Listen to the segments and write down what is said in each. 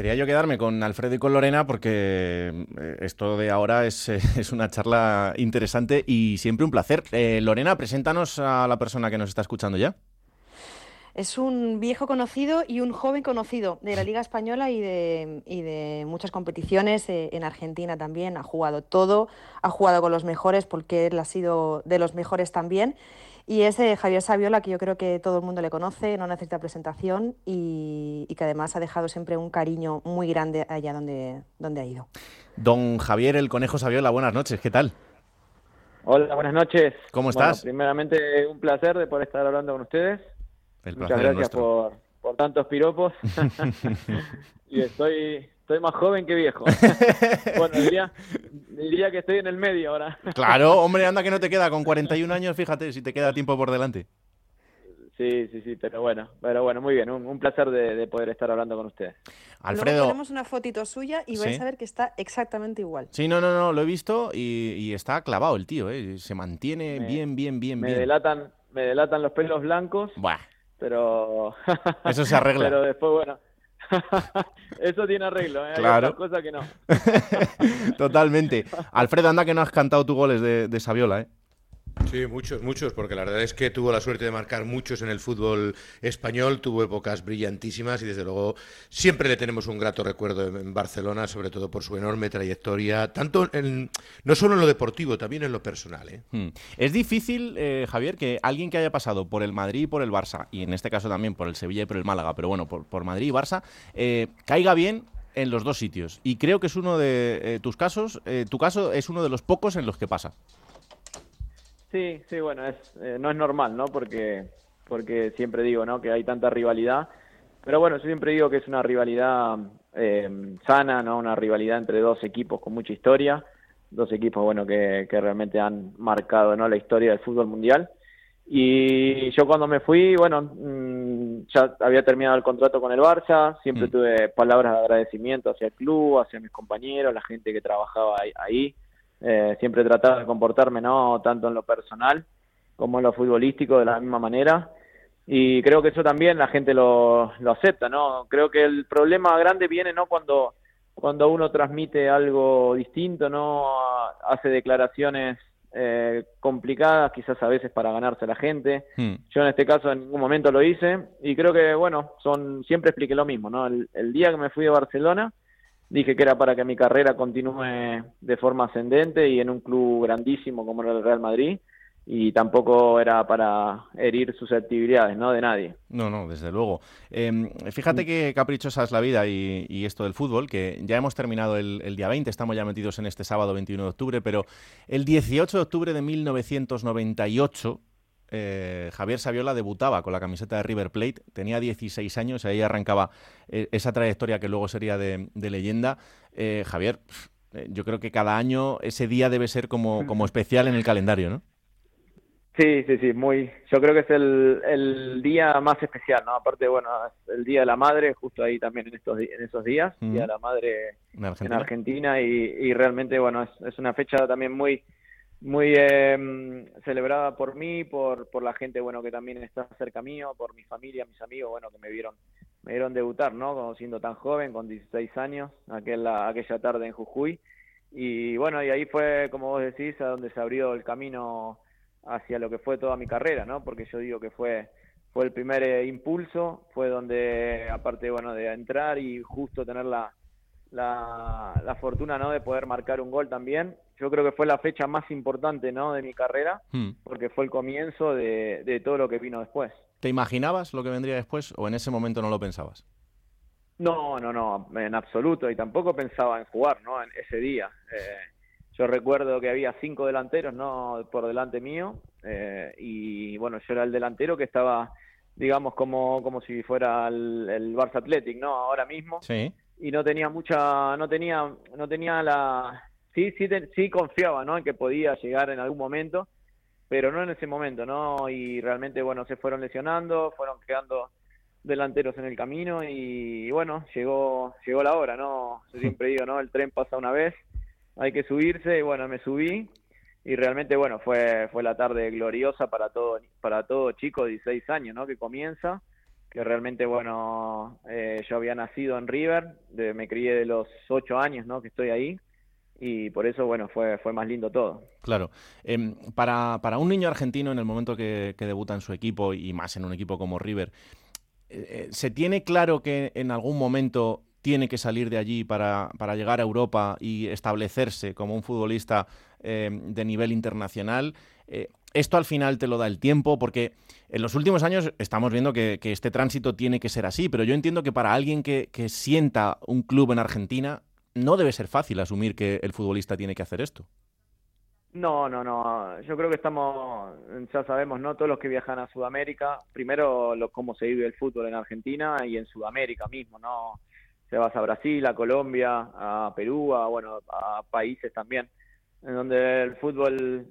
Quería yo quedarme con Alfredo y con Lorena porque eh, esto de ahora es, es una charla interesante y siempre un placer. Eh, Lorena, preséntanos a la persona que nos está escuchando ya. Es un viejo conocido y un joven conocido de la Liga Española y de, y de muchas competiciones. eh, en Argentina también ha jugado todo, ha jugado con los mejores porque él ha sido de los mejores también. Y es eh, Javier Saviola, que yo creo que todo el mundo le conoce, no necesita presentación y, y que además ha dejado siempre un cariño muy grande allá donde, donde ha ido. Don Javier el Conejo Saviola, buenas noches, ¿qué tal? Hola, buenas noches. ¿Cómo Bueno, estás? primeramente, un placer de poder estar hablando con ustedes. El Muchas gracias por, por tantos piropos. y estoy, estoy más joven que viejo. bueno, diría, diría que estoy en el medio ahora. Claro, hombre, anda que no te queda con 41 años, fíjate si te queda tiempo por delante. sí, sí, sí, pero bueno, pero bueno, muy bien. Un, un placer de, de poder estar hablando con ustedes. Luego Alfredo, ponemos una fotito suya y vais Sí. a ver que está exactamente igual. sí, no, no, no, lo he visto y, y está clavado el tío, ¿eh? se mantiene Me- bien, bien, bien, Me bien. delatan, me delatan los pelos blancos, Buah, pero Eso se arregla. pero después bueno. Eso tiene arreglo, ¿eh? Claro. cosas que no. totalmente. Alfredo, anda que no has cantado tu goles de, de Saviola, ¿eh? Sí, muchos, muchos, porque la verdad es que tuvo la suerte de marcar muchos en el fútbol español, tuvo épocas brillantísimas y desde luego siempre le tenemos un grato recuerdo en, Barcelona, sobre todo por su enorme trayectoria, tanto en, no solo en lo deportivo, también en lo personal. ¿eh? Hmm. Es difícil, eh, Javier, que alguien que haya pasado por el Madrid y por el Barça, y en este caso también por el Sevilla y por el Málaga, pero bueno, por, Madrid y Barça, eh, caiga bien en los dos sitios. Y creo que es uno de eh, tus casos, tu caso es uno de los pocos en los que pasa. Sí, sí, bueno, es, eh, no es normal, ¿no? Porque, porque siempre digo, ¿no? Que hay tanta rivalidad. Pero bueno, yo siempre digo que es una rivalidad eh, sana, ¿no? Una rivalidad entre dos equipos con mucha historia. Dos equipos, bueno, que, que realmente han marcado, ¿no? La historia del fútbol mundial. Y yo cuando me fui, bueno, mm, ya había terminado el contrato con el Barça, siempre Mm. tuve palabras de agradecimiento hacia el club, hacia mis compañeros, la gente que trabajaba ahí. ahí. Eh, siempre trataba de comportarme, ¿no? Tanto en lo personal como en lo futbolístico de la misma manera. Y creo que eso también la gente lo, lo acepta, ¿no? Creo que el problema grande viene, ¿no? Cuando, cuando uno transmite algo distinto, ¿no? Hace declaraciones eh, complicadas, quizás a veces para ganarse a la gente. Hmm. Yo en este caso en ningún momento lo hice y creo que, bueno, son siempre expliqué lo mismo, ¿no? El, el día que me fui de Barcelona dije que era para que mi carrera continúe de forma ascendente y en un club grandísimo como era el Real Madrid y tampoco era para herir susceptibilidades, ¿no? De nadie. No, no, desde luego. Eh, fíjate qué caprichosa es la vida y, esto del fútbol, que ya hemos terminado el día 20, estamos ya metidos en este sábado 21 de octubre, pero el 18 de octubre de 1998, eh, Javier Saviola debutaba con la camiseta de River Plate, tenía 16 años, ahí arrancaba eh, esa trayectoria que luego sería de, de leyenda. Eh, Javier, eh, yo creo que cada año ese día debe ser como, como especial en el calendario, ¿no? Sí, sí, sí, muy. Yo creo que es el, el día más especial, ¿no? Aparte, bueno, es el Día de la Madre, justo ahí también en estos en esos días, Ujú. Día de la Madre En en Argentina. Argentina y, y realmente, bueno, es, es una fecha también muy muy eh, celebrada por mí, por, por la gente, bueno, que también está cerca mío, por mi familia, mis amigos, bueno, que me vieron me vieron debutar, ¿no? Como siendo tan joven, con 16 años, aquel, aquella tarde en Jujuy. Y bueno, y ahí fue, como vos decís, a donde se abrió el camino hacia lo que fue toda mi carrera, ¿no? Porque yo digo que fue fue el primer eh, impulso, fue donde, aparte, bueno, de entrar y justo tener la, la, la fortuna, ¿no? De poder marcar un gol también. Yo creo que fue la fecha más importante, ¿no? De mi carrera, Hmm. porque fue el comienzo de, de todo lo que vino después. ¿Te imaginabas lo que vendría después o en ese momento no lo pensabas? No, no, no, en absoluto. Y tampoco pensaba en jugar, ¿no? En ese día. Eh, yo recuerdo que había cinco delanteros, ¿no? Por delante mío. eh, y bueno, yo era el delantero que estaba, digamos, como, como si fuera el, el Barça Athletic, ¿no? Ahora mismo. Sí. Y no tenía mucha no tenía no tenía la sí sí te- sí confiaba no en que podía llegar en algún momento pero no en ese momento no y realmente bueno se fueron lesionando fueron quedando delanteros en el camino y bueno llegó llegó la hora no yo siempre digo no el tren pasa una vez hay que subirse y bueno me subí y realmente bueno fue fue la tarde gloriosa para todo para todo chico de 16 años no que comienza que realmente, bueno, eh, yo había nacido en River, me crié de los ocho años, ¿no? Que estoy ahí y por eso, bueno, fue, fue más lindo todo. Claro. Em, para, para, un niño argentino en el momento que, debuta en su equipo y más en un equipo como River, eh, eh, ¿se tiene claro que en algún momento tiene que salir de allí para, para llegar a Europa y establecerse como un futbolista em, de nivel internacional? Esto al final te lo da el tiempo, porque en los últimos años estamos viendo que, este tránsito tiene que ser así, pero yo entiendo que para alguien que, que sienta un club en Argentina, no debe ser fácil asumir que el futbolista tiene que hacer esto. No, no, no. Yo creo que estamos, ya sabemos, ¿no? Todos los que viajan a Sudamérica, primero lo, cómo se vive el fútbol en Argentina y en Sudamérica mismo, ¿no? Se vas a Brasil, a Colombia, a Perú, a, bueno, a países también, en donde el fútbol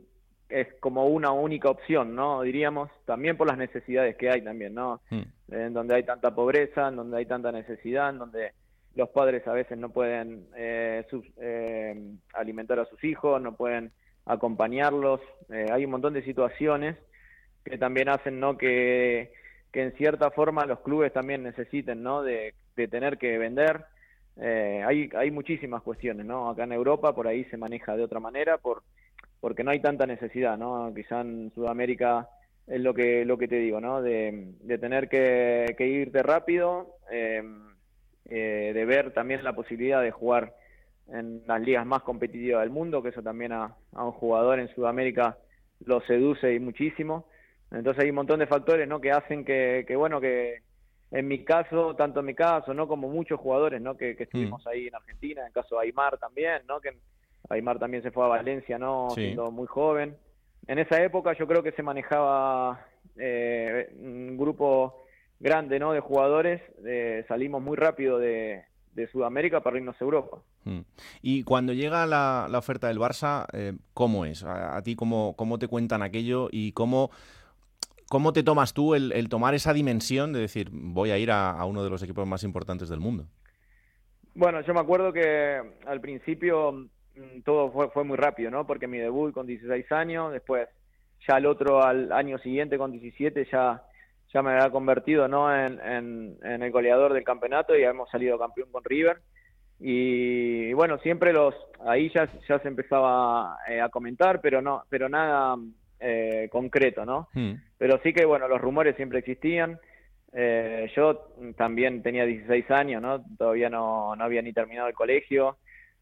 es como una única opción, ¿no? Diríamos, también por las necesidades que hay también, ¿no? Hmm. En donde hay tanta pobreza, en donde hay tanta necesidad, en donde los padres a veces no pueden eh, eh, alimentar a sus hijos, no pueden acompañarlos. Eh, hay un montón de situaciones que también hacen ¿no? que, que en cierta forma los clubes también necesiten ¿no? de, tener que vender. hay, hay muchísimas cuestiones, ¿no? Acá en Europa por ahí se maneja de otra manera por, porque no hay tanta necesidad, ¿no? Quizá en Sudamérica es lo que, lo que te digo, ¿no? De, de tener que, que irte rápido. Eh, eh, de ver también la posibilidad de jugar en las ligas más competitivas del mundo, que eso también a, un jugador en Sudamérica lo seduce y muchísimo. Entonces hay un montón de factores ¿no? que hacen que, bueno, que en mi caso, tanto en mi caso, no como muchos jugadores ¿no? que, estuvimos mm. ahí en Argentina, en el caso de Aymar también, ¿no? que Aymar también se fue a Valencia no siendo muy joven. En esa época yo creo que se manejaba eh, un grupo grande ¿no? de jugadores, eh, salimos muy rápido de, Sudamérica para irnos a Europa. Mm. Y cuando llega la, oferta del Barça, eh, ¿cómo es? ¿A, ti cómo, cómo, te cuentan aquello y cómo, cómo te tomas tú el, tomar esa dimensión de decir, voy a ir a, uno de los equipos más importantes del mundo? Bueno, yo me acuerdo que al principio todo fue, fue muy rápido, ¿no? Porque mi debut con 16 años, después ya el otro al año siguiente con 17 ya ya me había convertido ¿no? En, en, el goleador del campeonato y hemos salido campeón con River. Y, bueno, siempre los ahí ya, ya se empezaba eh, a comentar, pero no pero nada eh, concreto, ¿no? Hmm. Pero sí que bueno, los rumores siempre existían. Eh, yo también tenía 16 años, ¿no? Todavía no, no había ni terminado el colegio.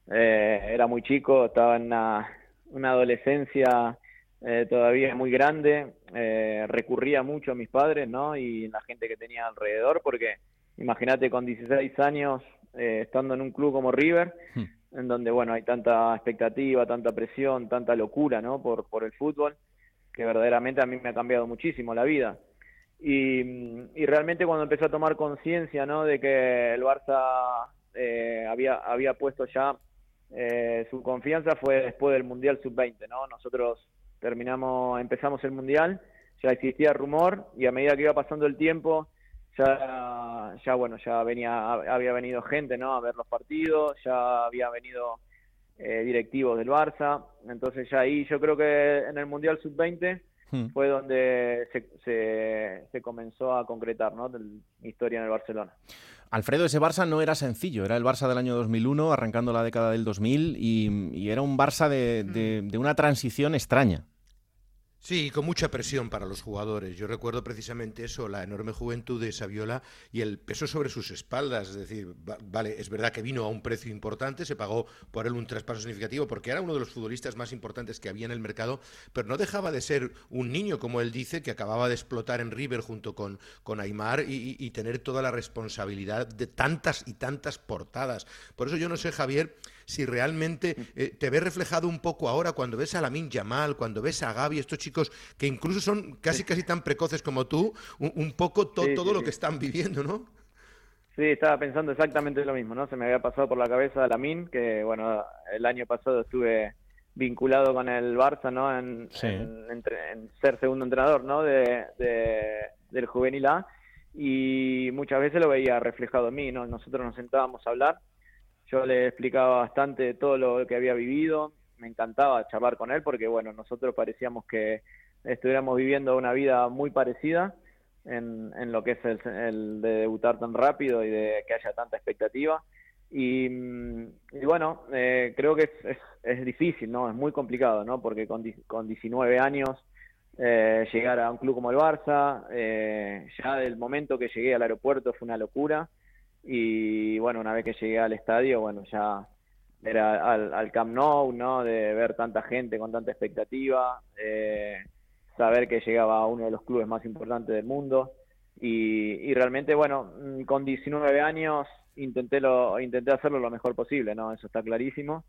Era muy chico, estaba en una, una adolescencia eh, todavía muy grande, eh, recurría mucho a mis padres, ¿no? Y la gente que tenía alrededor, porque imagínate con 16 años eh, estando en un club como River, hmm. en donde, bueno, hay tanta expectativa, tanta presión, tanta locura, ¿no? Por, por el fútbol, que verdaderamente a mí me ha cambiado muchísimo la vida. Y, y realmente cuando empecé a tomar conciencia, ¿no? De que el Barça había, había puesto ya su confianza fue después del Mundial Sub-20, ¿no? Nosotros terminamos, empezamos el mundial, ya existía rumor y a medida que iba pasando el tiempo, ya, ya bueno, ya venía, había venido gente, ¿no? A ver los partidos, ya había venido eh, directivos del Barça, entonces ya ahí yo creo que en el mundial sub-20 hmm. fue donde se, se, comenzó a concretar, ¿no? La historia en el Barcelona. Alfredo, ese Barça no era sencillo, era el Barça del año 2001, arrancando la década del 2000, y, era un Barça de, de una transición extraña. Sí, con mucha presión para los jugadores. Yo recuerdo precisamente eso, la enorme juventud de Saviola y el peso sobre sus espaldas. Es decir, vale, es verdad que vino a un precio importante, se pagó por él un traspaso significativo porque era uno de los futbolistas más importantes que había en el mercado, pero no dejaba de ser un niño, como él dice, que acababa de explotar en River junto con, con Aymar y, tener toda la responsabilidad de tantas y tantas portadas. Por eso yo no sé, Javier, si realmente eh, te ves reflejado un poco ahora cuando ves a Lamin Yamal, cuando ves a Gaby, estos chicos que incluso son casi casi tan precoces como tú, un, poco todo lo que están viviendo, ¿no? Sí, estaba pensando exactamente lo mismo, ¿no? Se me había pasado por la cabeza Lamin, que bueno, el año pasado estuve vinculado con el Barça, ¿no? En, ser segundo entrenador, ¿no? De, del juvenil A y muchas veces lo veía reflejado en mí, ¿no? Nosotros nos sentábamos a hablar yo le explicaba bastante todo lo que había vivido, me encantaba charlar con él porque, bueno, nosotros parecíamos que estuviéramos viviendo una vida muy parecida en, en lo que es el, de debutar tan rápido y de que haya tanta expectativa. Y, bueno, eh, creo que es, es, difícil, ¿no? Es muy complicado, ¿no? Porque con, con 19 años eh, llegar a un club como el Barça, eh, ya del momento que llegué al aeropuerto fue una locura. Y bueno, una vez que llegué al estadio, bueno, ya era al, al Camp Nou, ¿no? De ver tanta gente con tanta expectativa, eh, saber que llegaba a uno de los clubes más importantes del mundo. Y, y realmente, bueno, mm, con 19 años intenté, lo, intenté hacerlo lo mejor posible, ¿no? Eso está clarísimo.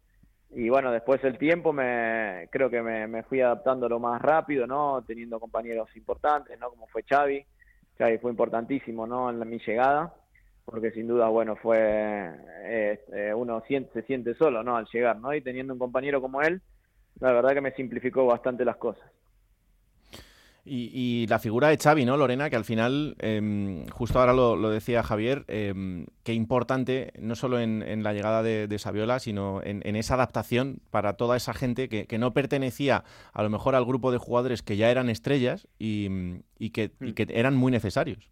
Y bueno, después el tiempo me creo que me, me fui adaptando lo más rápido, ¿no? Teniendo compañeros importantes, ¿no? Como fue Xavi. Xavi fue importantísimo, ¿no? En mi llegada porque sin duda, bueno, fue, eh, eh, uno siente, se siente solo, ¿no? Al llegar, ¿no? Y teniendo un compañero como él, la verdad que me simplificó bastante las cosas. Y, la figura de Xavi, ¿no, Lorena? Que al final, em, justo ahora lo, decía Javier, eh, qué importante, no solo en, la llegada de, Saviola, sino en, esa adaptación para toda esa gente que, no pertenecía a lo mejor al grupo de jugadores que ya eran estrellas y, que, y mm. que eran muy necesarios.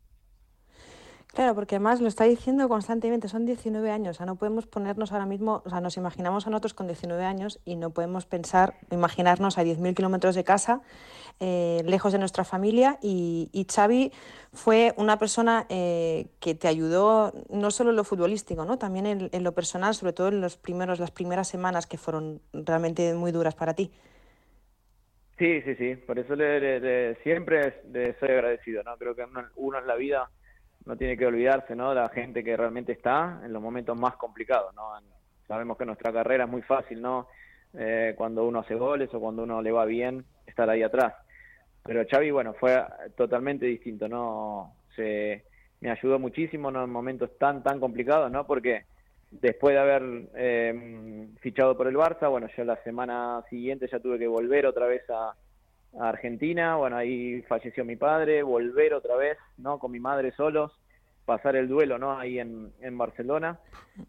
Claro, porque además lo está diciendo constantemente, son 19 años, o sea, no podemos ponernos ahora mismo, o sea, nos imaginamos a nosotros con 19 años y no podemos pensar, imaginarnos a 10.000 kilómetros de casa, eh, lejos de nuestra familia y, y Xavi fue una persona eh, que te ayudó no solo en lo futbolístico, ¿no? también en, lo personal, sobre todo en los primeros, las primeras semanas que fueron realmente muy duras para ti. Sí, sí, sí, por eso le, siempre soy agradecido, ¿no? Creo que uno en la vida no tiene que olvidarse ¿no? la gente que realmente está en los momentos más complicados. ¿no? Sabemos que nuestra carrera es muy fácil, ¿no? Eh, cuando uno hace goles o cuando uno le va bien, estar ahí atrás. Pero Xavi, bueno, fue totalmente distinto, ¿no? Se, me ayudó muchísimo ¿no? en momentos tan, tan complicados, ¿no? Porque después de haber eh, fichado por el Barça, bueno, yo la semana siguiente ya tuve que volver otra vez a, Argentina, bueno, ahí falleció mi padre, volver otra vez, ¿no? Con mi madre solos, pasar el duelo, ¿no? Ahí en, en Barcelona,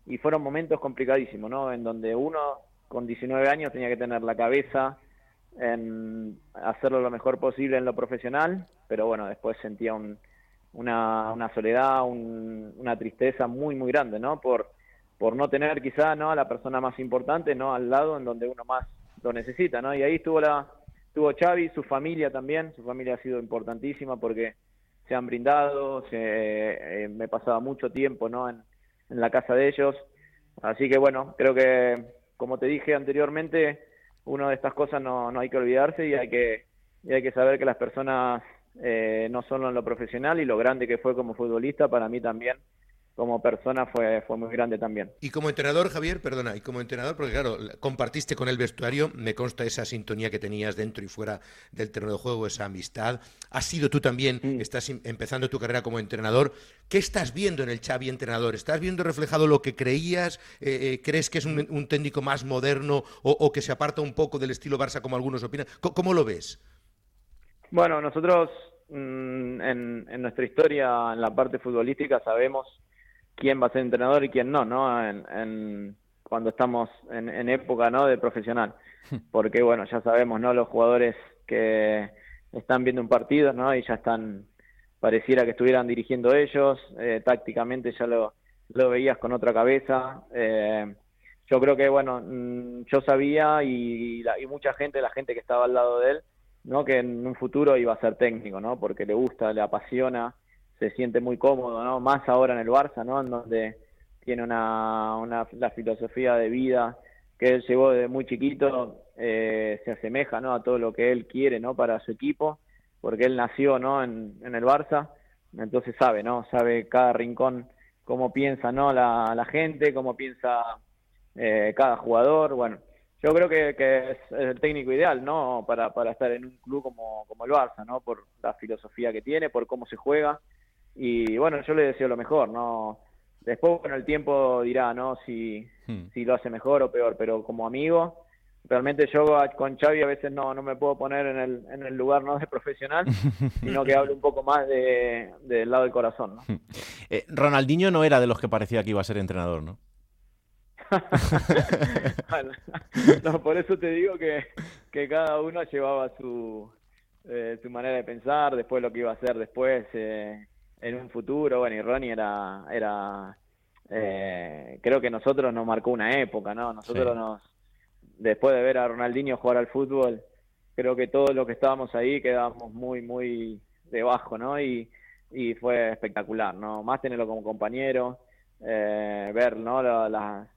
y fueron momentos complicadísimos, ¿no? En donde uno con 19 años tenía que tener la cabeza en hacerlo lo mejor posible en lo profesional, pero bueno, después sentía un, una, una soledad, una tristeza muy, muy grande, ¿no? Por, por no tener quizá, ¿no? A la persona más importante, ¿no? Al lado en donde uno más lo necesita, ¿no? Y ahí estuvo la, Tuvo Xavi, su familia también, su familia ha sido importantísima porque se han brindado, eh, me pasaba mucho tiempo ¿no? En, la casa de ellos, así que bueno, creo que como te dije anteriormente, una de estas cosas no, no hay que olvidarse y hay que, y hay que saber que las personas eh, no solo en lo profesional y lo grande que fue como futbolista, para mí también como persona fue, fue muy grande también. Y como entrenador, Javier, perdona, y como entrenador, porque claro, compartiste con el vestuario, me consta esa sintonía que tenías dentro y fuera del terreno de juego, esa amistad. Has sido tú también, estás em, empezando tu carrera como entrenador. ¿Qué estás viendo en el Xavi entrenador? ¿Estás viendo reflejado lo que creías? Eh, eh, ¿Crees que es un, técnico más moderno o, que se aparta un poco del estilo Barça como algunos opinan? ¿Cómo, lo ves? Bueno, nosotros mm, en, en nuestra historia, en la parte futbolística, sabemos quién va a ser entrenador y quién no, ¿no? En, cuando estamos en, época, ¿no? De profesional. Porque, bueno, ya sabemos, ¿no? Los jugadores que están viendo un partido, ¿no? Y ya están, pareciera que estuvieran dirigiendo ellos, eh, tácticamente ya lo, lo veías con otra cabeza. Eh, yo creo que, bueno, mm, yo sabía y, y mucha gente, la gente que estaba al lado de él, ¿no? Que en un futuro iba a ser técnico, ¿no? Porque le gusta, le apasiona se siente muy cómodo, ¿no? Más ahora en el Barça, ¿no? En donde tiene una, una la filosofía de vida que él llevó desde muy chiquito, eh, se asemeja, ¿no? A todo lo que él quiere, ¿no? Para su equipo, porque él nació, ¿no? En, en el Barça, entonces sabe, ¿no? Sabe cada rincón cómo piensa, ¿no? La, la gente, cómo piensa eh, cada jugador, bueno. Yo creo que, que, es el técnico ideal, ¿no? Para, para estar en un club como, como el Barça, ¿no? Por la filosofía que tiene, por cómo se juega, y bueno, yo le deseo lo mejor, ¿no? Después, bueno, el tiempo dirá, ¿no? Si, hmm. si lo hace mejor o peor, pero como amigo, realmente yo con Xavi a veces no, no me puedo poner en el, en el lugar no de profesional, sino que hablo un poco más de, del lado del corazón, ¿no? Eh, Ronaldinho no era de los que parecía que iba a ser entrenador, ¿no? no, por eso te digo que, que cada uno llevaba su, eh, su manera de pensar, después lo que iba a hacer después eh, en un futuro. Bueno, y Ronnie era, era eh, creo que nosotros nos marcó una época, ¿no? Nosotros nos, después de ver a Ronaldinho jugar al fútbol, creo que todos los que estábamos ahí quedábamos muy, muy debajo, ¿no? Y, y fue espectacular, ¿no? Más tenerlo como compañero, eh, ver, ¿no? La,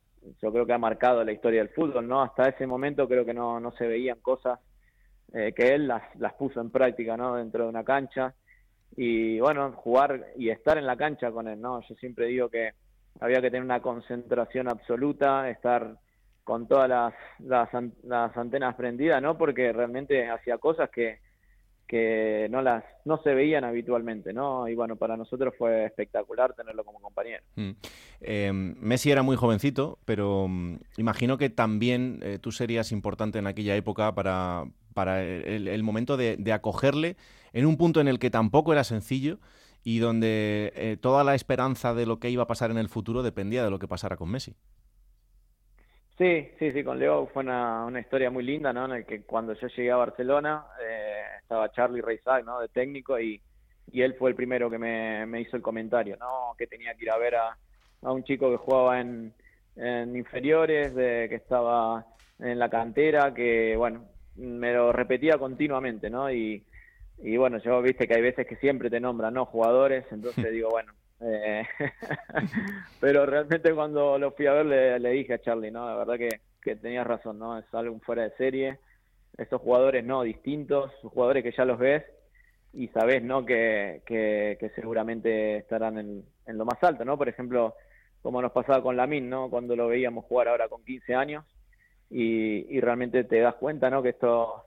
yo creo que ha marcado la historia del fútbol, ¿no? Hasta ese momento creo que no, no se veían cosas eh, que él las, las puso en práctica, ¿no? Dentro de una cancha y bueno, jugar y estar en la cancha con él, ¿no? Yo siempre digo que había que tener una concentración absoluta, estar con todas las, las, las antenas prendidas, ¿no? Porque realmente hacía cosas que, que no las no se veían habitualmente, ¿no? Y bueno, para nosotros fue espectacular tenerlo como compañero. Mm. Em, Messi era muy jovencito, pero mm, imagino que también eh, tú serías importante en aquella época para, para el, momento de, acogerle en un punto en el que tampoco era sencillo y donde eh, toda la esperanza de lo que iba a pasar en el futuro dependía de lo que pasara con Messi. Sí, sí, sí, con Leo fue una, una historia muy linda, ¿no? En el que cuando yo llegué a Barcelona eh, estaba Charlie Reisag, ¿no? De técnico y, y él fue el primero que me, me, hizo el comentario, ¿no? Que tenía que ir a ver a, a un chico que jugaba en, en inferiores, de, que estaba en la cantera, que, bueno, me lo repetía continuamente, ¿no? Y, y bueno, yo viste que hay veces que siempre te nombran, ¿no? Jugadores, entonces digo, bueno, eh, pero realmente cuando lo fui a ver le, dije a Charlie, ¿no? La verdad que, que tenías razón, ¿no? Es algo fuera de serie. Estos jugadores, ¿no? Distintos, jugadores que ya los ves y sabes, ¿no? Que, que, seguramente estarán en, en, lo más alto, ¿no? Por ejemplo, como nos pasaba con Lamin, ¿no? Cuando lo veíamos jugar ahora con 15 años y, y realmente te das cuenta, ¿no? Que esto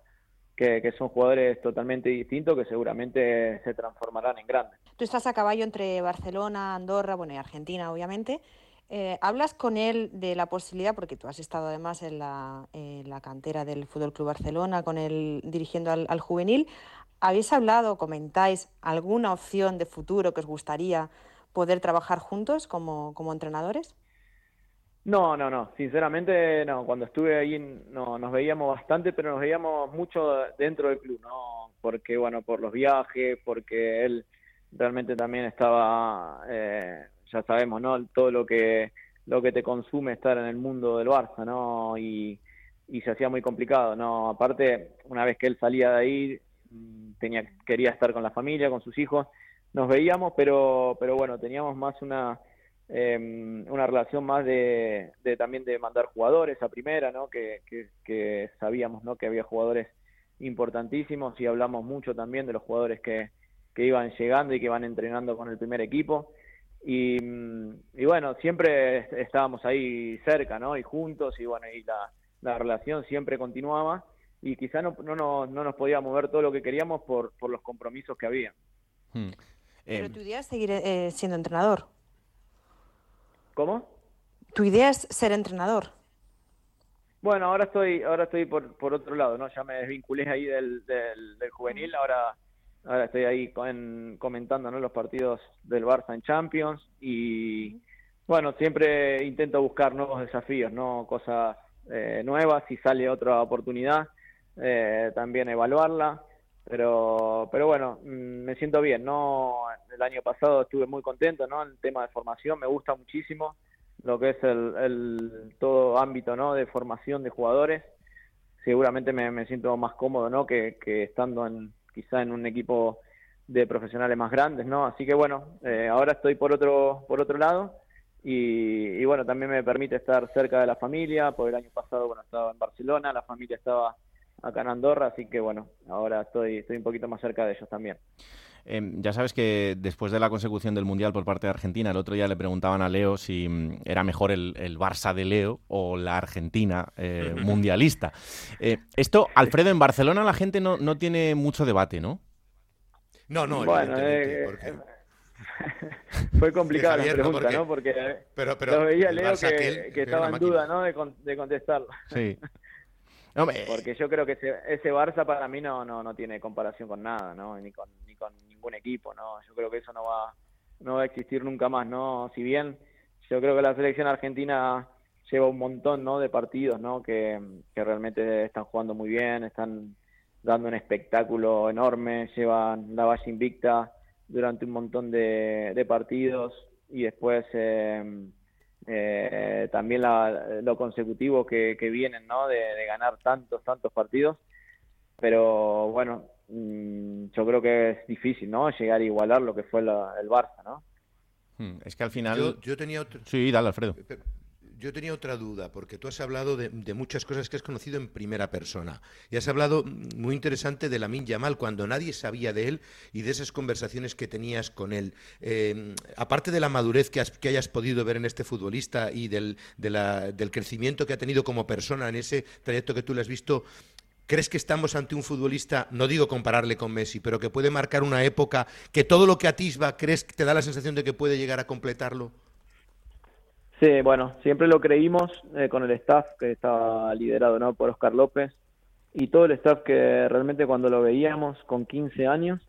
que, son jugadores totalmente distintos que seguramente se transformarán en grandes. Tú estás a caballo entre Barcelona, Andorra, bueno, y Argentina, obviamente. Eh, ¿Hablas con él de la posibilidad, porque tú has estado además en la, cantera del Fútbol Club Barcelona, con él dirigiendo al, juvenil? ¿Habéis hablado, comentáis alguna opción de futuro que os gustaría poder trabajar juntos como entrenadores? No, no, no, sinceramente no, cuando estuve ahí no, nos veíamos bastante, pero nos veíamos mucho dentro del club, ¿no? Porque, bueno, por los viajes, porque él realmente también estaba, eh, ya sabemos, ¿no? Todo lo que, lo que te consume estar en el mundo del Barça, ¿no? Y, y se hacía muy complicado, ¿no? Aparte, una vez que él salía de ahí, mm, tenía, quería estar con la familia, con sus hijos, nos veíamos, pero, pero bueno, teníamos más una eh, una relación más de, también de mandar jugadores a primera, ¿no? Que, que, sabíamos, ¿no? Que había jugadores importantísimos y hablamos mucho también de los jugadores que, que iban llegando y que van entrenando con el primer equipo. Y, y, bueno, siempre estábamos ahí cerca, ¿no? Y juntos, y bueno, y la, la relación siempre continuaba. Y quizá no, no, no, no, nos podíamos ver todo lo que queríamos por, por los compromisos que había. Hmm. Pero tu idea es seguir eh, siendo entrenador. ¿Cómo? ¿Tu idea es ser entrenador? Bueno, ahora estoy, ahora estoy por, por otro lado, ¿no? Ya me desvinculé ahí del, del, juvenil, ahora, ahora estoy ahí con, comentando ¿no? los partidos del Barça en Champions y bueno, siempre intento buscar nuevos desafíos, ¿no? Cosas eh, nuevas, si sale otra oportunidad, eh, también evaluarla pero pero bueno mm, me siento bien no el año pasado estuve muy contento no el tema de formación me gusta muchísimo lo que es el, el todo ámbito no de formación de jugadores. Seguramente me, me siento más cómodo no que, estando en quizá en un equipo de profesionales más grandes no así que bueno eh, ahora estoy por otro por otro lado y, y bueno también me permite estar cerca de la familia. Porque el año pasado bueno estaba en Barcelona la familia estaba acá en Andorra, así que bueno, ahora estoy, estoy un poquito más cerca de ellos también. Em, ya sabes que después de la consecución del Mundial por parte de Argentina, el otro día le preguntaban a Leo si mm, era mejor el, el, Barça de Leo o la Argentina eh, mundialista. Eh, esto, Alfredo, en Barcelona la gente no, no tiene mucho debate, ¿no? No, no, bueno, eh, fue complicada la pregunta, ¿no? Porque, pero, pero lo veía Leo que, que, estaba en duda, ¿no? De, de contestarlo. Sí. Porque yo creo que ese, ese Barça para mí no, no, no tiene comparación con nada, ¿no? Ni con, ni con ningún equipo, ¿no? Yo creo que eso no va, no va a existir nunca más, ¿no? Si bien yo creo que la selección argentina lleva un montón, ¿no? De partidos, ¿no? Que, que realmente están jugando muy bien, están dando un espectáculo enorme, llevan la valla invicta durante un montón de, partidos y después eh, eh, también lo consecutivo que, vienen, ¿no? De, ganar tantos, tantos partidos. Pero bueno, mm, yo creo que es difícil, ¿no? Llegar a igualar lo que fue el Barça, ¿no? Hmm, es que al final... Yo, tenía otro... Sí, dale, Alfredo. Yo tenía otra duda, porque tú has hablado de, muchas cosas que has conocido en primera persona. Y has hablado mm, muy interesante de Lamin Yamal, cuando nadie sabía de él y de esas conversaciones que tenías con él. Eh, aparte de la madurez que, que, hayas podido ver en este futbolista y del, del crecimiento que ha tenido como persona en ese trayecto que tú le has visto, ¿Crees que estamos ante un futbolista, no digo compararle con Messi, pero que puede marcar una época que todo lo que atisba, crees que te da la sensación de que puede llegar a completarlo? Sí, bueno, siempre lo creímos eh, con el staff que estaba liderado ¿no? por Oscar López y todo el staff que realmente cuando lo veíamos con 15 años,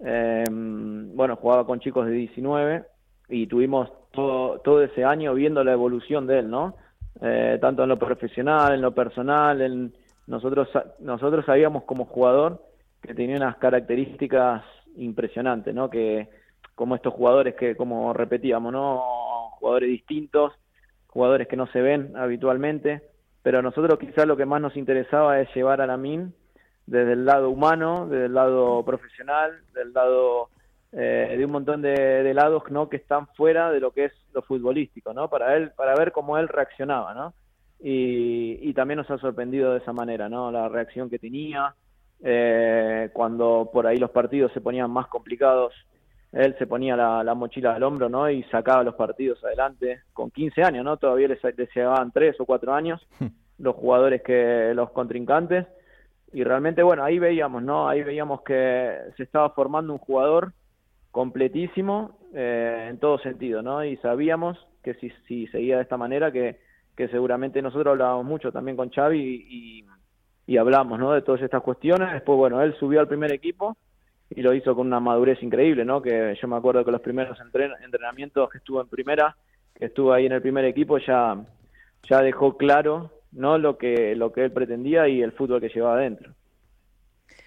em, bueno, jugaba con chicos de 19 y tuvimos todo, todo ese año viendo la evolución de él, ¿no? Eh, tanto en lo profesional, en lo personal, en, nosotros, nosotros sabíamos como jugador que tenía unas características impresionantes, ¿no? Que como estos jugadores que, como repetíamos, ¿no? Jugadores distintos, jugadores que no se ven habitualmente, pero a nosotros quizás lo que más nos interesaba es llevar a la MIN desde el lado humano, desde el lado profesional, del lado eh, de un montón de, de, lados ¿no? que están fuera de lo que es lo futbolístico, ¿no? Para él, para ver cómo él reaccionaba, ¿no? y, también nos ha sorprendido de esa manera, ¿no? La reacción que tenía, eh, cuando por ahí los partidos se ponían más complicados, él se ponía la, mochila al hombro, ¿no? Y sacaba los partidos adelante, con 15 años, ¿no? Todavía les, les llegaban 3 o 4 años hmm. los jugadores que los contrincantes, y realmente, bueno, ahí veíamos, ¿no? Ahí veíamos que se estaba formando un jugador completísimo eh, en todo sentido, ¿no? Y sabíamos que si, si seguía de esta manera, que que seguramente nosotros hablábamos mucho también con Xavi y, hablamos ¿no? de todas estas cuestiones. Después, bueno, él subió al primer equipo y lo hizo con una madurez increíble, ¿no? Que yo me acuerdo que los primeros entrenamientos que estuvo en primera, que estuvo ahí en el primer equipo, ya, ya dejó claro, ¿no? Lo que, lo que él pretendía y el fútbol que llevaba adentro.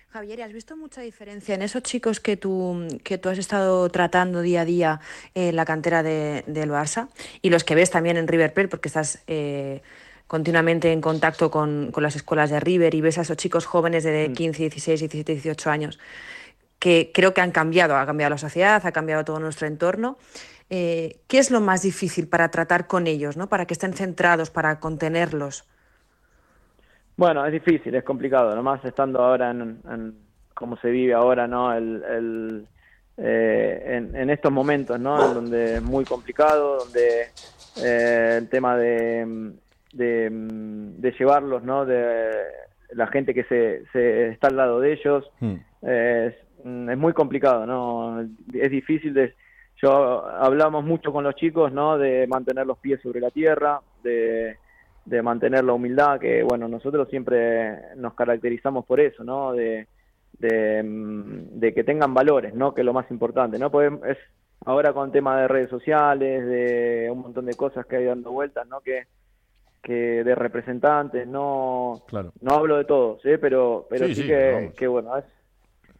Javier, ¿has visto mucha diferencia en esos chicos que tú, que tú has estado tratando día a día en la cantera de, del Barça y los que ves también en River Plate porque estás eh, continuamente en contacto con, las escuelas de River y ves a esos chicos jóvenes de 15, 16, 17, 18 años que creo que han cambiado, ha cambiado la sociedad, ha cambiado todo nuestro entorno. Eh, ¿Qué es lo más difícil para tratar con ellos, ¿no? para que estén centrados, para contenerlos? Bueno, es difícil, es complicado, nomás estando ahora en, en cómo se vive ahora, ¿no? El, el eh, en, estos momentos, ¿no? En donde es muy complicado, donde eh, el tema de, de, llevarlos, ¿no? De la gente que se, se está al lado de ellos, es, es, muy complicado, ¿no? Es difícil de... Yo hablamos mucho con los chicos, ¿no? De mantener los pies sobre la tierra, de de mantener la humildad, que bueno, nosotros siempre nos caracterizamos por eso, ¿no? De, de, mm, que tengan valores, ¿no? Que es lo más importante, ¿no? Pues es ahora con tema de redes sociales, de un montón de cosas que hay dando vueltas, ¿no? Que, que de representantes, no no hablo de todos, ¿eh? pero pero sí, que, que, bueno, es,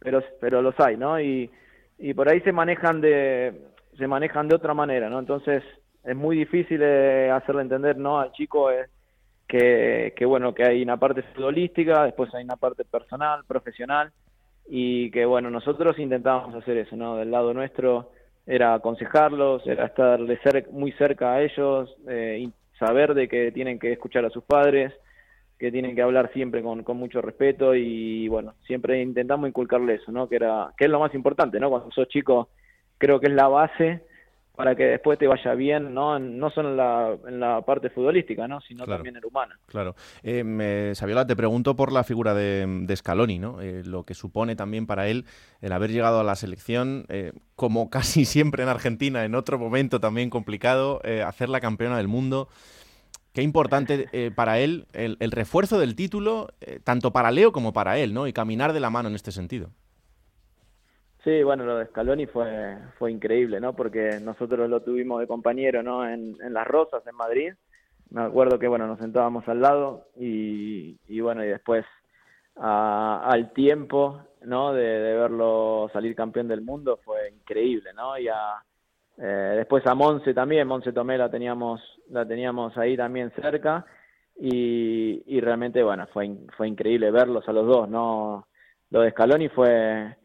pero pero los hay, ¿no? Y, y por ahí se manejan de se manejan de otra manera, ¿no? Entonces es muy difícil eh, hacerle entender, ¿no? Al chico es que, bueno, que hay una parte futbolística, después hay una parte personal, profesional, y que bueno, nosotros intentábamos hacer eso, ¿no? Del lado nuestro era aconsejarlos, era estar ser, muy cerca a ellos, eh, saber de que tienen que escuchar a sus padres, que tienen que hablar siempre con, con mucho respeto y bueno, siempre intentamos inculcarle eso, ¿no? Que era que es lo más importante, ¿no? Cuando sos chico creo que es la base para que después te vaya bien, no, no solo en la, en la parte futbolística, ¿no? sino también en humana. Claro. Eh, Saviola, te pregunto por la figura de, de Scaloni, ¿no? Eh, lo que supone también para él el haber llegado a la selección, eh, como casi siempre en Argentina, en otro momento también complicado, eh, hacer la campeona del mundo. Qué importante para él el, refuerzo del título, tanto para Leo como para él, ¿no? Y caminar de la mano en este sentido. Sí, bueno, lo de Scaloni fue, fue increíble, ¿no? Porque nosotros lo tuvimos de compañero, ¿no? En, en Las Rosas, en Madrid. Me acuerdo que, bueno, nos sentábamos al lado y, bueno, y después al tiempo, ¿no? De, verlo salir campeón del mundo fue increíble, ¿no? Y eh, después a Monse también, Monse Tomé la teníamos, la teníamos ahí también cerca y, y realmente, bueno, fue, fue increíble verlos a los dos, ¿no? Lo de Scaloni fue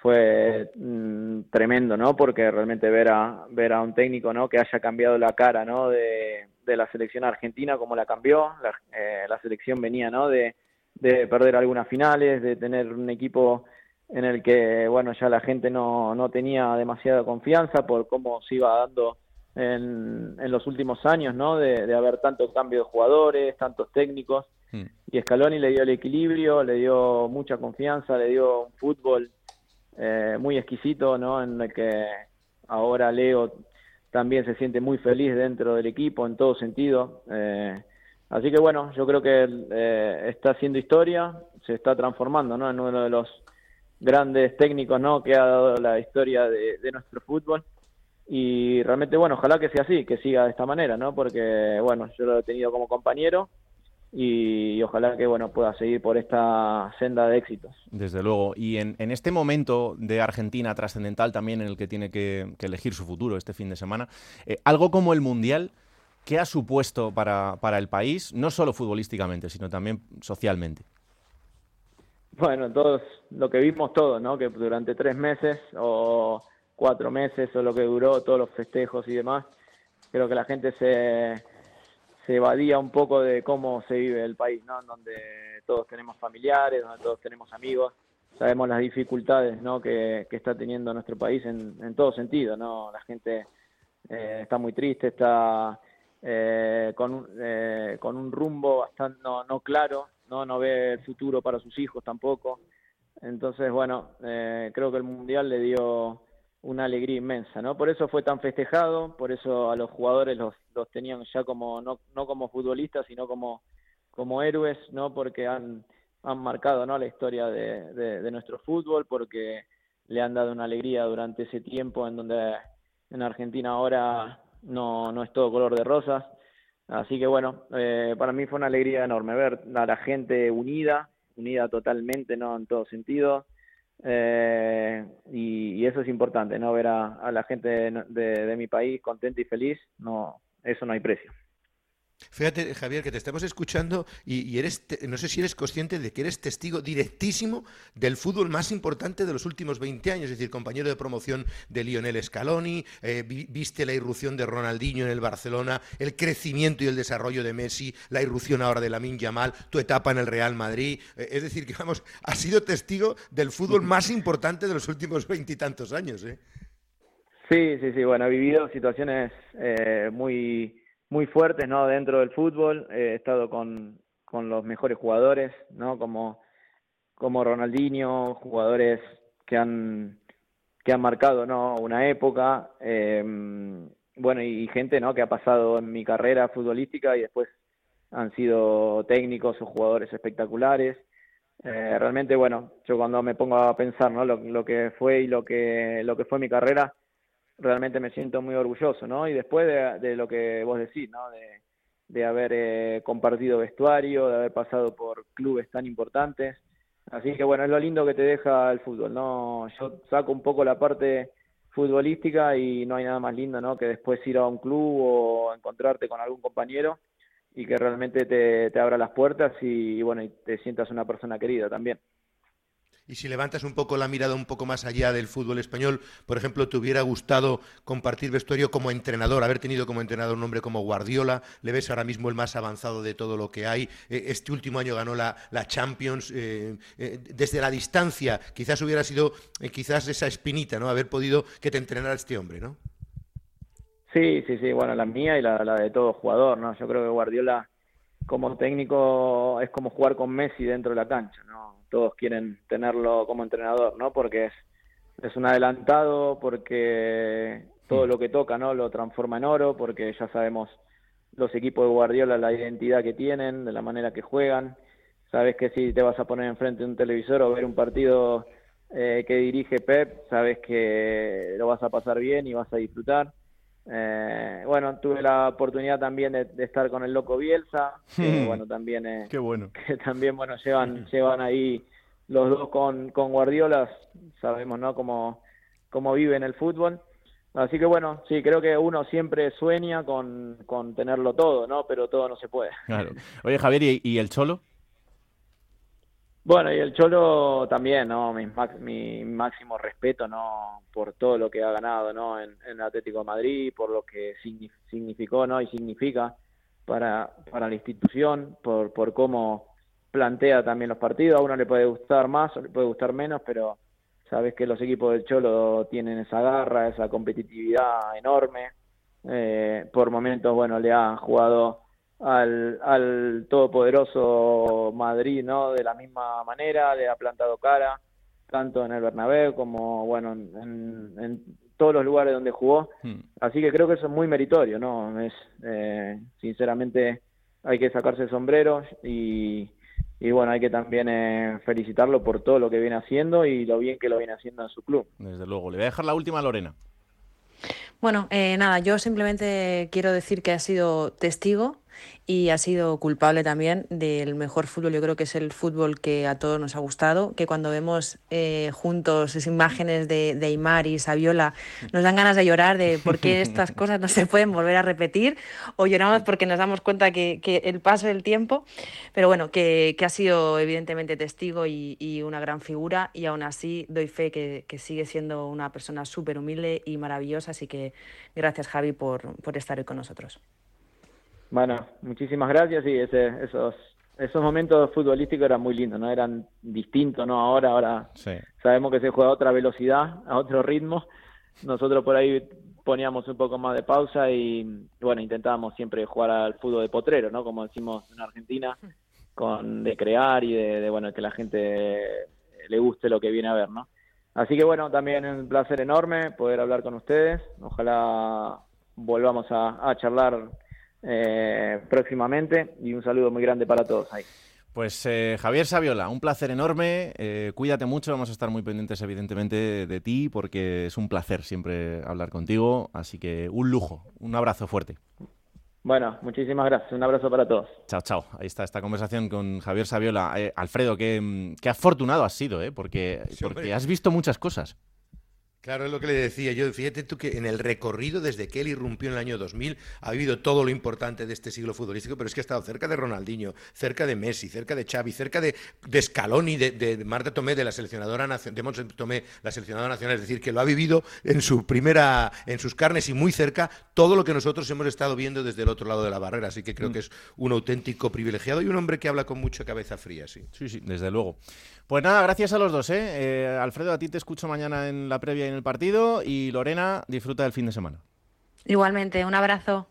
fue mm, tremendo, ¿no? Porque realmente ver a ver a un técnico, ¿no? Que haya cambiado la cara, ¿no? De, de la selección argentina como la cambió, la, eh, la selección venía, ¿no? De, de perder algunas finales, de tener un equipo en el que, bueno, ya la gente no, no tenía demasiada confianza por cómo se iba dando en, en los últimos años, ¿no? De, de haber tanto cambio de jugadores, tantos técnicos. Mm. Y Scaloni le dio el equilibrio, le dio mucha confianza, le dio un fútbol eh, muy exquisito, ¿no? En el que ahora Leo también se siente muy feliz dentro del equipo en todo sentido. Eh, así que bueno, yo creo que eh, está haciendo historia, se está transformando, ¿no? En uno de los grandes técnicos, ¿no? Que ha dado la historia de, nuestro fútbol y realmente bueno ojalá que sea así que siga de esta manera no porque bueno yo lo he tenido como compañero y, ojalá que bueno pueda seguir por esta senda de éxitos. Desde luego. Y en, este momento de Argentina trascendental también en el que tiene que, elegir su futuro este fin de semana, eh, algo como el Mundial, ¿qué ha supuesto para, para el país, no solo futbolísticamente, sino también socialmente? Bueno, todos, lo que vimos todos, ¿no? Que durante tres meses o cuatro meses o lo que duró, todos los festejos y demás, creo que la gente se, se evadía un poco de cómo se vive el país, ¿no? Donde todos tenemos familiares, donde todos tenemos amigos, sabemos las dificultades, ¿no? Que, está teniendo nuestro país en, en todo sentido, ¿no? La gente eh, está muy triste, está eh, con, eh, con un rumbo bastante no, no claro, ¿no? No ve el futuro para sus hijos tampoco. Entonces, bueno, creo que el Mundial le dio una alegría inmensa, ¿no? Por eso fue tan festejado, por eso a los jugadores los, los tenían ya como, no, no como futbolistas, sino como, como héroes, ¿no? Porque han, han marcado, ¿no? La historia de, de, nuestro fútbol, porque le han dado una alegría durante ese tiempo en donde en Argentina ahora no, no es todo color de rosas. Así que bueno, eh, para mí fue una alegría enorme ver a la gente unida, unida totalmente, ¿no? En todo sentido eh, y, eso es importante, ¿no? Ver a, la gente de, mi país contenta y feliz, no, eso no hay precio. Fíjate, Javier, que te estamos escuchando y, eres, no sé si eres consciente de que eres testigo directísimo del fútbol más importante de los últimos 20 años, es decir, compañero de promoción de Lionel Scaloni, eh, viste la irrupción de Ronaldinho en el Barcelona, el crecimiento y el desarrollo de Messi, la irrupción ahora de Lamin Yamal, tu etapa en el Real Madrid, eh, es decir, que vamos, has sido testigo del fútbol más importante de los últimos veintitantos años. ¿eh? Sí, sí, sí, bueno, he vivido situaciones muy muy fuertes ¿no? dentro del fútbol. he estado con, con los mejores jugadores, ¿no? como, como Ronaldinho, jugadores que han, que han marcado ¿no? una época. Eh, bueno, y, gente ¿no? que ha pasado en mi carrera futbolística y después han sido técnicos o jugadores espectaculares. Eh, realmente, bueno, yo cuando me pongo a pensar ¿no? lo, lo que fue y lo que, lo que fue mi carrera, realmente me siento muy orgulloso, ¿no? Y después de, lo que vos decís, ¿no? De, haber eh, compartido vestuario, de haber pasado por clubes tan importantes. Así que bueno, es lo lindo que te deja el fútbol, ¿no? Yo saco un poco la parte futbolística y no hay nada más lindo, ¿no? Que después ir a un club o encontrarte con algún compañero y que realmente te, te abra las puertas y, y bueno, y te sientas una persona querida también. Y si levantas un poco la mirada un poco más allá del fútbol español, por ejemplo, ¿te hubiera gustado compartir vestuario como entrenador, haber tenido como entrenador un hombre como Guardiola? Le ves ahora mismo el más avanzado de todo lo que hay. Eh, este último año ganó la, la Champions. Eh, eh, desde la distancia, quizás hubiera sido quizás esa espinita, ¿no? Haber podido que te entrenara este hombre, ¿no? Sí, sí, sí. Bueno, la mía y la, la de todo jugador, ¿no? Yo creo que Guardiola como técnico es como jugar con Messi dentro de la cancha, ¿no? Todos quieren tenerlo como entrenador, ¿no? Porque es, es un adelantado, porque todo lo que toca, ¿no? Lo transforma en oro, porque ya sabemos los equipos de Guardiola, la identidad que tienen, de la manera que juegan. Sabes que si te vas a poner enfrente de un televisor o ver un partido eh, que dirige Pep, sabes que lo vas a pasar bien y vas a disfrutar. Eh, bueno, tuve la oportunidad también de, estar con el loco Bielsa, que bueno, también eh, Qué bueno. que también bueno llevan llevan ahí los dos con, con Guardiola, sabemos, ¿no? Cómo, cómo vive en el fútbol. Así que bueno, sí, creo que uno siempre sueña con, con tenerlo todo, ¿no? Pero todo no se puede. Claro. Oye, Javier, ¿y, el Cholo? Bueno, y el Cholo también, ¿no? Mi, máximo respeto, ¿no? Por todo lo que ha ganado, ¿no? En, en Atlético de Madrid, por lo que significó, ¿no? Y significa para, para la institución, por, por cómo plantea también los partidos. A uno le puede gustar más o le puede gustar menos, pero sabes que los equipos del Cholo tienen esa garra, esa competitividad enorme. Eh, por momentos, bueno, le ha jugado al, al todopoderoso Madrid, ¿no? De la misma manera, le ha plantado cara, tanto en el Bernabéu como, bueno, en, todos los lugares donde jugó. Hmm. Así que creo que eso es muy meritorio, ¿no? Es, eh, sinceramente, hay que sacarse el sombrero y, y bueno, hay que también eh, felicitarlo por todo lo que viene haciendo y lo bien que lo viene haciendo en su club. Desde luego. Le voy a dejar la última a Lorena. Bueno, eh, nada, yo simplemente quiero decir que ha sido testigo y ha sido culpable también del mejor fútbol. Yo creo que es el fútbol que a todos nos ha gustado, que cuando vemos eh, juntos esas imágenes de, de Aymar y Saviola nos dan ganas de llorar de por qué estas cosas no se pueden volver a repetir o lloramos porque nos damos cuenta que, el paso del tiempo, pero bueno, que, ha sido evidentemente testigo y, una gran figura y aún así doy fe que, sigue siendo una persona súper humilde y maravillosa, así que gracias Javi por, por estar hoy con nosotros. Bueno, muchísimas gracias y ese, esos esos momentos futbolísticos eran muy lindos, no eran distintos, no ahora, ahora sabemos que se juega a otra velocidad, a otro ritmo. Nosotros por ahí poníamos un poco más de pausa y bueno, intentábamos siempre jugar al fútbol de potrero, ¿no? Como decimos en Argentina, con de crear y de, bueno, que la gente le guste lo que viene a ver, ¿no? Así que bueno, también un placer enorme poder hablar con ustedes. Ojalá volvamos a charlar eh, próximamente y un saludo muy grande para todos ahí. Pues eh, Javier Saviola, un placer enorme. Eh, cuídate mucho, vamos a estar muy pendientes evidentemente de ti porque es un placer siempre hablar contigo. Así que un lujo, un abrazo fuerte. Bueno, muchísimas gracias. Un abrazo para todos. Chao, chao. Ahí está esta conversación con Javier Saviola. Alfredo, qué, qué, afortunado has sido, ¿eh? porque, porque has visto muchas cosas. Claro, es lo que le decía yo. Fíjate tú que en el recorrido desde que él irrumpió en el año 2000 ha habido todo lo importante de este siglo futbolístico, pero es que ha estado cerca de Ronaldinho, cerca de Messi, cerca de Xavi, cerca de, de Scaloni, de, Marta Tomé, de la seleccionadora nacional, de Tomé, la seleccionadora nacional. Es decir, que lo ha vivido en su primera, en sus carnes y muy cerca todo lo que nosotros hemos estado viendo desde el otro lado de la barrera. Así que creo mm. que es un auténtico privilegiado y un hombre que habla con mucha cabeza fría, sí. Sí, sí, desde luego. Pues nada, gracias a los dos, ¿eh? ¿eh? Alfredo, a ti te escucho mañana en la previa en el partido y Lorena, disfruta del fin de semana. Igualmente, un abrazo.